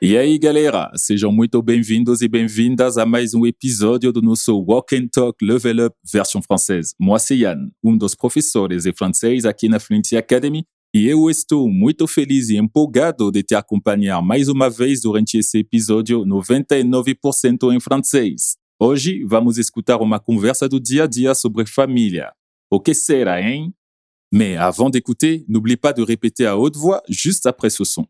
E aí, galera, sejam muito bem-vindos e bem-vindas a mais um episódio do nosso Walk and Talk Level Up versão française. Moi, c'est Yann, um dos professores de francês aqui na Fluency Academy, e eu estou muito feliz e empolgado de te acompanhar mais uma vez durante esse episódio 99% em francês. Hoje vamos escutar uma conversa do dia a dia sobre família. O que será, hein? Mais avant d'écouter, n'oublie pas de répéter à haute voix juste après ce son.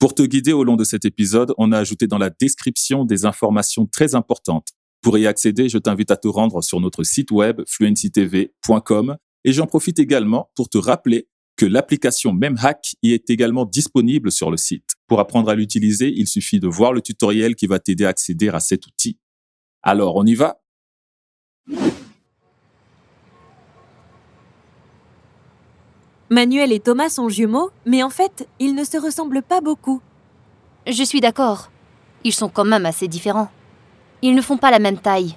Pour te guider au long de cet épisode, on a ajouté dans la description des informations très importantes. Pour y accéder, je t'invite à te rendre sur notre site web fluencytv.com et j'en profite également pour te rappeler que l'application MemHack y est également disponible sur le site. Pour apprendre à l'utiliser, il suffit de voir le tutoriel qui va t'aider à accéder à cet outil. Alors, on y va? Manuel et Thomas sont jumeaux, mais en fait, ils ne se ressemblent pas beaucoup. Je suis d'accord. Ils sont quand même assez différents. Ils ne font pas la même taille.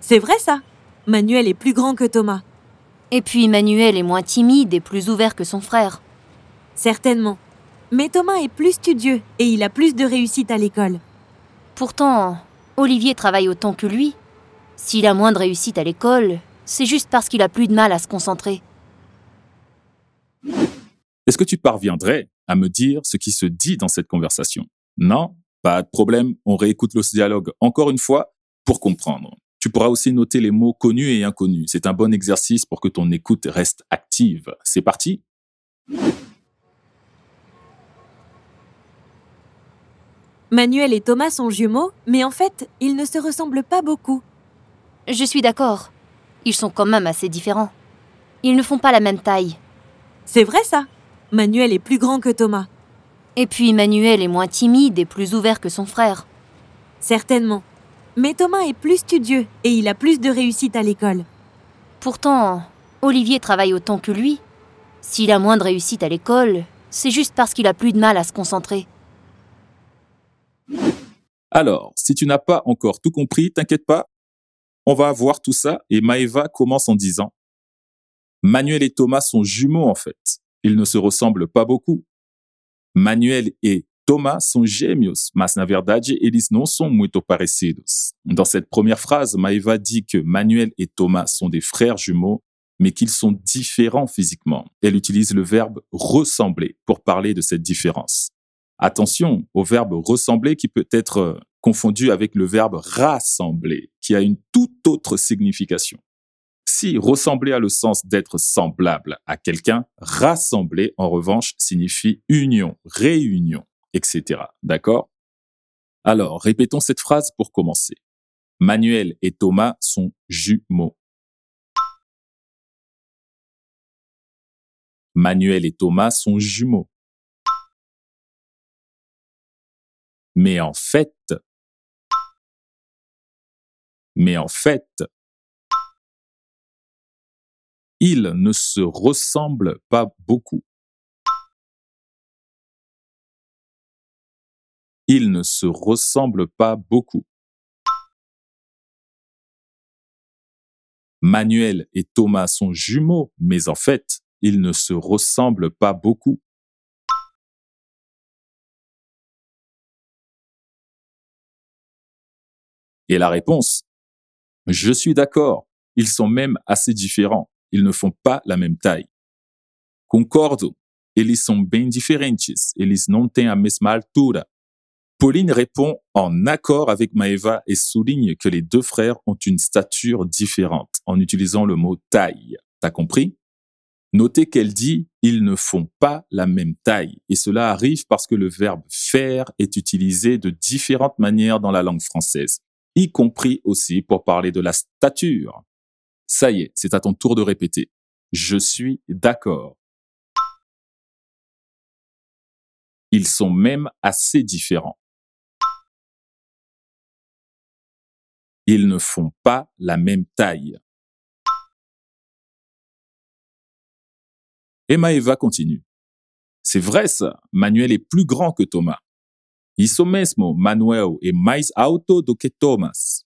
C'est vrai ça Manuel est plus grand que Thomas. Et puis Manuel est moins timide et plus ouvert que son frère. Certainement. Mais Thomas est plus studieux et il a plus de réussite à l'école. Pourtant, Olivier travaille autant que lui. S'il a moins de réussite à l'école, c'est juste parce qu'il a plus de mal à se concentrer. Est-ce que tu parviendrais à me dire ce qui se dit dans cette conversation? Non Pas de problème, on réécoute le dialogue encore une fois pour comprendre. Tu pourras aussi noter les mots connus et inconnus. C'est un bon exercice pour que ton écoute reste active. C'est parti Manuel et Thomas sont jumeaux, mais en fait, ils ne se ressemblent pas beaucoup. Je suis d'accord. Ils sont quand même assez différents. Ils ne font pas la même taille. C'est vrai ça Manuel est plus grand que Thomas. Et puis Manuel est moins timide et plus ouvert que son frère. Certainement. Mais Thomas est plus studieux et il a plus de réussite à l'école. Pourtant, Olivier travaille autant que lui. S'il a moins de réussite à l'école, c'est juste parce qu'il a plus de mal à se concentrer. Alors, si tu n'as pas encore tout compris, t'inquiète pas, on va voir tout ça et Maeva commence en disant Manuel et Thomas sont jumeaux en fait. Ils ne se ressemblent pas beaucoup. Manuel et Thomas sont gêmeos, mas na verdade eles não são muito parecidos. Dans cette première phrase, Maeva dit que Manuel et Thomas sont des frères jumeaux, mais qu'ils sont différents physiquement. Elle utilise le verbe ressembler pour parler de cette différence. Attention au verbe ressembler qui peut être confondu avec le verbe rassembler, qui a une toute autre signification. Si ressembler a le sens d'être semblable à quelqu'un, rassembler, en revanche, signifie union, réunion, etc. D'accord? Alors, répétons cette phrase pour commencer. Manuel et Thomas sont jumeaux. Manuel et Thomas sont jumeaux. Mais en fait, mais en fait, ils ne se ressemblent pas beaucoup. Ils ne se ressemblent pas beaucoup. Manuel et Thomas sont jumeaux, mais en fait, ils ne se ressemblent pas beaucoup. Et la réponse? Je suis d'accord, ils sont même assez différents ils ne font pas la même taille. Concordo, eles são bem diferentes, eles não têm a mesma altura. Pauline répond en accord avec Maeva et souligne que les deux frères ont une stature différente en utilisant le mot taille. T'as compris? Notez qu'elle dit ils ne font pas la même taille et cela arrive parce que le verbe faire est utilisé de différentes manières dans la langue française, y compris aussi pour parler de la stature. Ça y est, c'est à ton tour de répéter. Je suis d'accord. Ils sont même assez différents. Ils ne font pas la même taille. Et Maëva continue. C'est vrai ça, Manuel est plus grand que Thomas. Isso mesmo, Manuel est mais alto do que Thomas.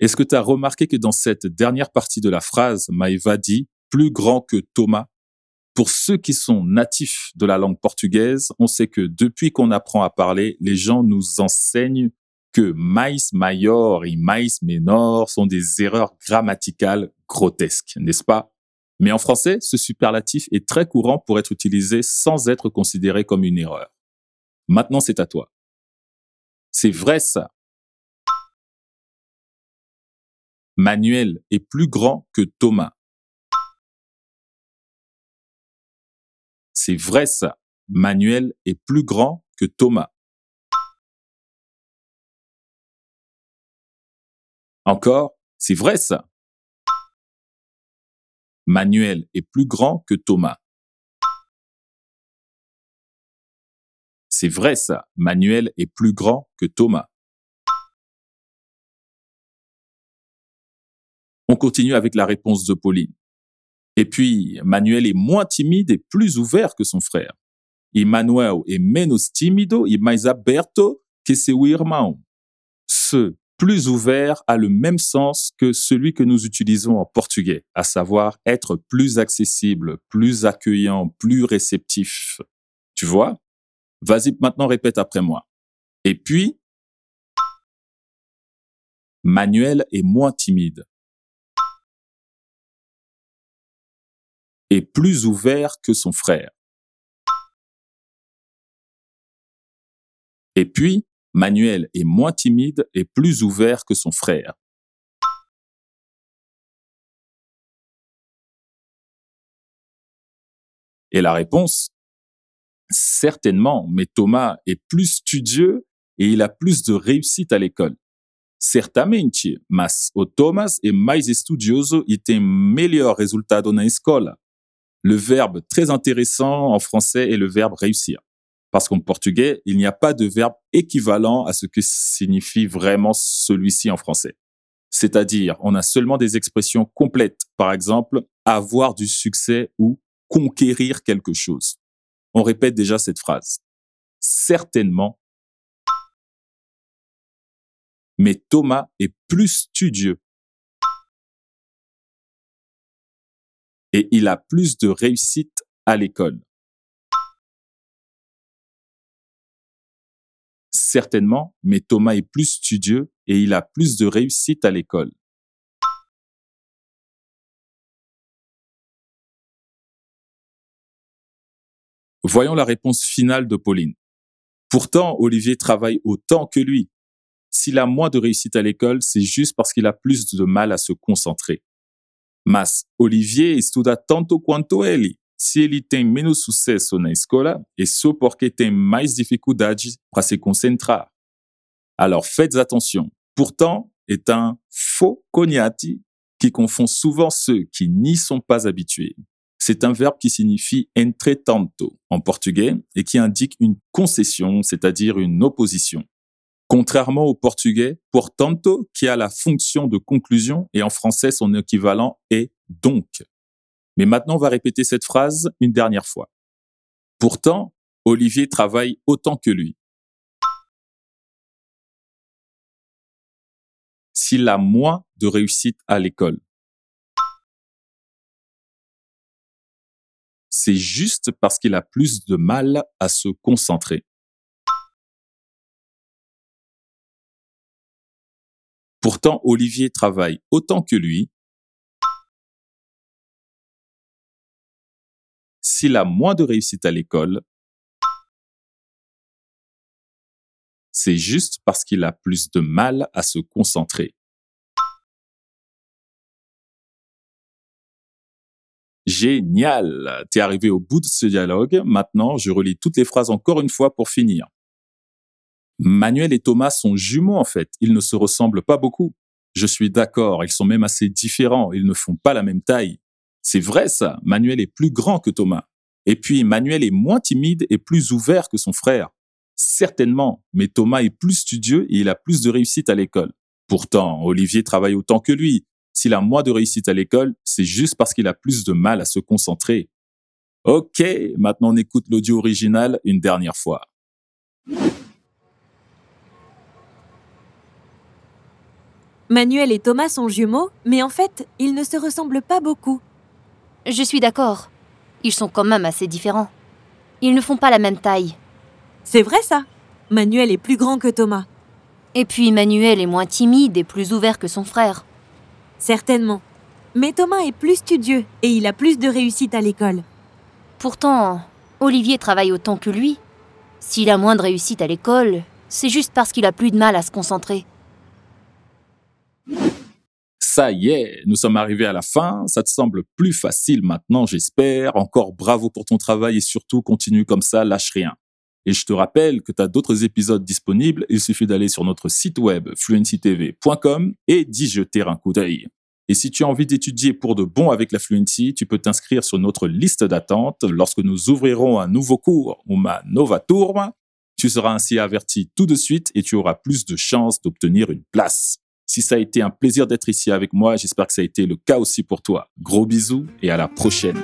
Est-ce que tu as remarqué que dans cette dernière partie de la phrase, Maëva dit plus grand que Thomas Pour ceux qui sont natifs de la langue portugaise, on sait que depuis qu'on apprend à parler, les gens nous enseignent que mais mayor et mais menor sont des erreurs grammaticales grotesques, n'est-ce pas? Mais en français, ce superlatif est très courant pour être utilisé sans être considéré comme une erreur. Maintenant, c'est à toi. C'est vrai ça. Manuel est plus grand que Thomas. C'est vrai ça. Manuel est plus grand que Thomas. Encore, c'est vrai ça. Manuel est plus grand que Thomas. C'est vrai ça. Manuel est plus grand que Thomas. On continue avec la réponse de Pauline. Et puis, Manuel est moins timide et plus ouvert que son frère. Emmanuel est menos tímido e mais aberto que seu irmão. Ce plus ouvert a le même sens que celui que nous utilisons en portugais, à savoir être plus accessible, plus accueillant, plus réceptif. Tu vois? Vas-y maintenant répète après moi. Et puis, Manuel est moins timide et plus ouvert que son frère. Et puis, Manuel est moins timide et plus ouvert que son frère. Et la réponse Certainement, mais Thomas est plus studieux et il a plus de réussite à l'école. Certamente, mas o Thomas est mais estudioso e tem melhor resultado na escola. Le verbe très intéressant en français est le verbe réussir. Parce qu'en portugais, il n'y a pas de verbe équivalent à ce que signifie vraiment celui-ci en français. C'est-à-dire, on a seulement des expressions complètes. Par exemple, avoir du succès ou conquérir quelque chose. On répète déjà cette phrase. Certainement. Mais Thomas est plus studieux. Et il a plus de réussite à l'école. Certainement, mais Thomas est plus studieux et il a plus de réussite à l'école. Voyons la réponse finale de Pauline. Pourtant, Olivier travaille autant que lui. S'il a moins de réussite à l'école, c'est juste parce qu'il a plus de mal à se concentrer. Mas Olivier estuda tanto quanto ele. Se ele tem menos sucesso na escola, é só porque tem mais dificuldade para se concentrar. Alors faites attention. Pourtant est un faux cognati qui confond souvent ceux qui n'y sont pas habitués. C'est un verbe qui signifie entretanto en portugais et qui indique une concession, c'est-à-dire une opposition. Contrairement au portugais, portanto, qui a la fonction de conclusion et en français son équivalent est donc. Mais maintenant, on va répéter cette phrase une dernière fois. Pourtant, Olivier travaille autant que lui. S'il a moins de réussite à l'école. c'est juste parce qu'il a plus de mal à se concentrer. Pourtant, Olivier travaille autant que lui. S'il a moins de réussite à l'école, c'est juste parce qu'il a plus de mal à se concentrer. Génial. T'es arrivé au bout de ce dialogue. Maintenant, je relis toutes les phrases encore une fois pour finir. Manuel et Thomas sont jumeaux en fait. Ils ne se ressemblent pas beaucoup. Je suis d'accord, ils sont même assez différents. Ils ne font pas la même taille. C'est vrai ça. Manuel est plus grand que Thomas. Et puis Manuel est moins timide et plus ouvert que son frère. Certainement, mais Thomas est plus studieux et il a plus de réussite à l'école. Pourtant, Olivier travaille autant que lui. S'il a moins de réussite à l'école, c'est juste parce qu'il a plus de mal à se concentrer. Ok, maintenant on écoute l'audio original une dernière fois. Manuel et Thomas sont jumeaux, mais en fait, ils ne se ressemblent pas beaucoup. Je suis d'accord. Ils sont quand même assez différents. Ils ne font pas la même taille. C'est vrai ça Manuel est plus grand que Thomas. Et puis Manuel est moins timide et plus ouvert que son frère. Certainement. Mais Thomas est plus studieux et il a plus de réussite à l'école. Pourtant, Olivier travaille autant que lui. S'il a moins de réussite à l'école, c'est juste parce qu'il a plus de mal à se concentrer. Ça y est, nous sommes arrivés à la fin. Ça te semble plus facile maintenant, j'espère. Encore bravo pour ton travail et surtout continue comme ça, lâche rien. Et je te rappelle que tu as d'autres épisodes disponibles. Il suffit d'aller sur notre site web fluencytv.com et d'y jeter un coup d'œil. Et si tu as envie d'étudier pour de bon avec la Fluency, tu peux t'inscrire sur notre liste d'attente lorsque nous ouvrirons un nouveau cours ou ma Nova Tour. Tu seras ainsi averti tout de suite et tu auras plus de chances d'obtenir une place. Si ça a été un plaisir d'être ici avec moi, j'espère que ça a été le cas aussi pour toi. Gros bisous et à la prochaine.